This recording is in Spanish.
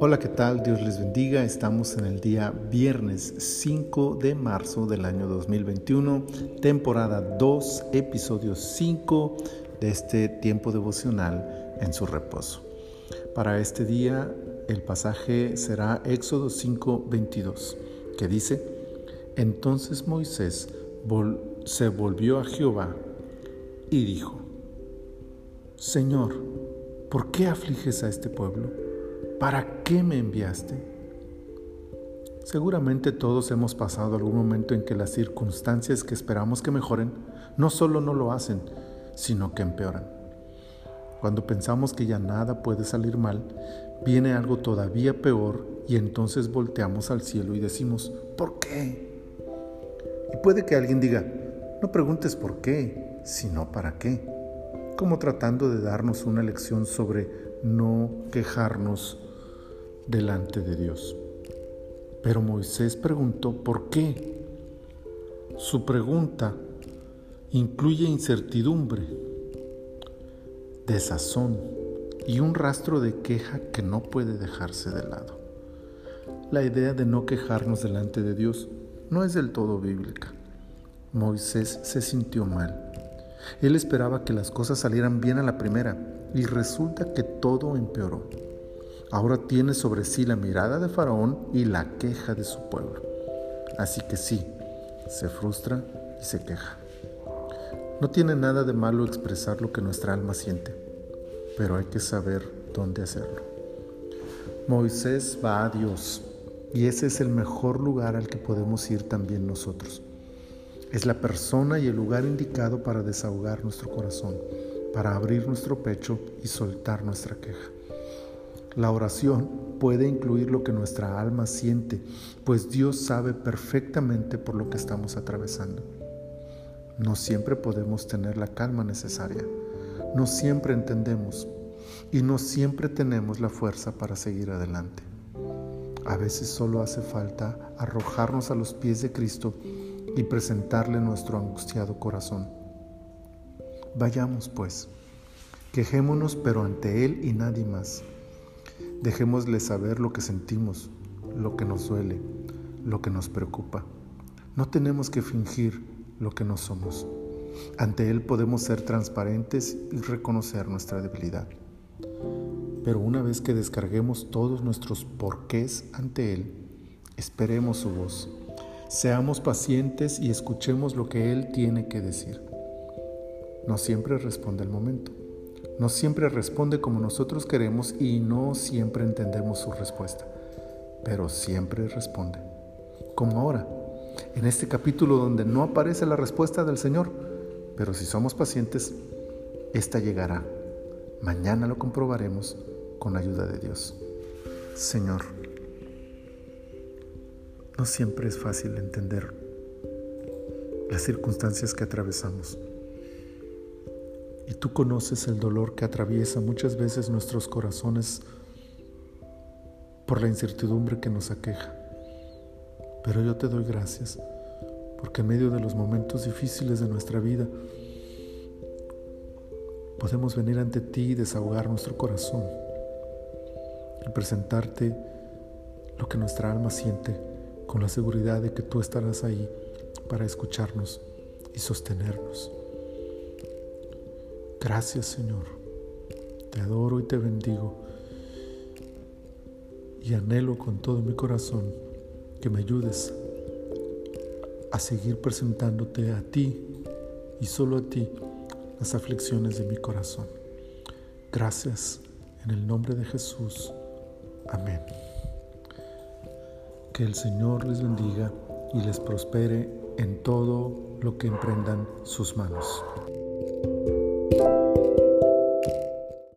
Hola, ¿qué tal? Dios les bendiga. Estamos en el día viernes 5 de marzo del año 2021, temporada 2, episodio 5 de este tiempo devocional en su reposo. Para este día el pasaje será Éxodo 5, 22, que dice, Entonces Moisés se volvió a Jehová y dijo, Señor, ¿por qué afliges a este pueblo? ¿para qué me enviaste? Seguramente todos hemos pasado algún momento en que las circunstancias que esperamos que mejoren no solo no lo hacen, sino que empeoran. Cuando pensamos que ya nada puede salir mal, viene algo todavía peor y entonces volteamos al cielo y decimos, ¿por qué? Y puede que alguien diga, no preguntes por qué, sino para qué, como tratando de darnos una lección sobre no quejarnos delante de Dios. Pero Moisés preguntó, ¿por qué? Su pregunta incluye incertidumbre, desazón y un rastro de queja que no puede dejarse de lado. La idea de no quejarnos delante de Dios no es del todo bíblica. Moisés se sintió mal. Él esperaba que las cosas salieran bien a la primera y resulta que todo empeoró ahora tiene sobre sí la mirada de Faraón y la queja de su pueblo. Así que sí, se frustra y se queja. No tiene nada de malo expresar lo que nuestra alma siente, pero hay que saber dónde hacerlo. Moisés va a Dios y ese es el mejor lugar al que podemos ir también nosotros. Es la persona y el lugar indicado para desahogar nuestro corazón, para abrir nuestro pecho y soltar nuestra queja. La oración puede incluir lo que nuestra alma siente, pues Dios sabe perfectamente por lo que estamos atravesando. No siempre podemos tener la calma necesaria, no siempre entendemos y no siempre tenemos la fuerza para seguir adelante. A veces solo hace falta arrojarnos a los pies de Cristo y presentarle nuestro angustiado corazón. Vayamos pues, quejémonos pero ante Él y nadie más Dejémosle saber lo que sentimos, lo que nos duele, lo que nos preocupa. No tenemos que fingir lo que no somos. Ante Él podemos ser transparentes y reconocer nuestra debilidad. Pero una vez que descarguemos todos nuestros porqués ante Él, esperemos su voz. Seamos pacientes y escuchemos lo que Él tiene que decir. No siempre responde al momento no siempre responde como nosotros queremos y no siempre entendemos su respuesta, pero siempre responde. Como ahora, en este capítulo donde no aparece la respuesta del Señor, pero si somos pacientes, esta llegará. Mañana lo comprobaremos con ayuda de Dios. Señor, no siempre es fácil entender las circunstancias que atravesamos. Y tú conoces el dolor que atraviesa muchas veces nuestros corazones por la incertidumbre que nos aqueja. Pero yo te doy gracias porque en medio de los momentos difíciles de nuestra vida podemos venir ante ti y desahogar nuestro corazón y presentarte lo que nuestra alma siente con la seguridad de que tú estarás ahí para escucharnos y sostenernos. Gracias Señor. Te adoro y te bendigo. Y anhelo con todo mi corazón que me ayudes a seguir presentándote a ti y solo a ti las aflicciones de mi corazón. Gracias en el nombre de Jesús. Amén. Que el Señor les bendiga y les prospere en todo lo que emprendan sus manos.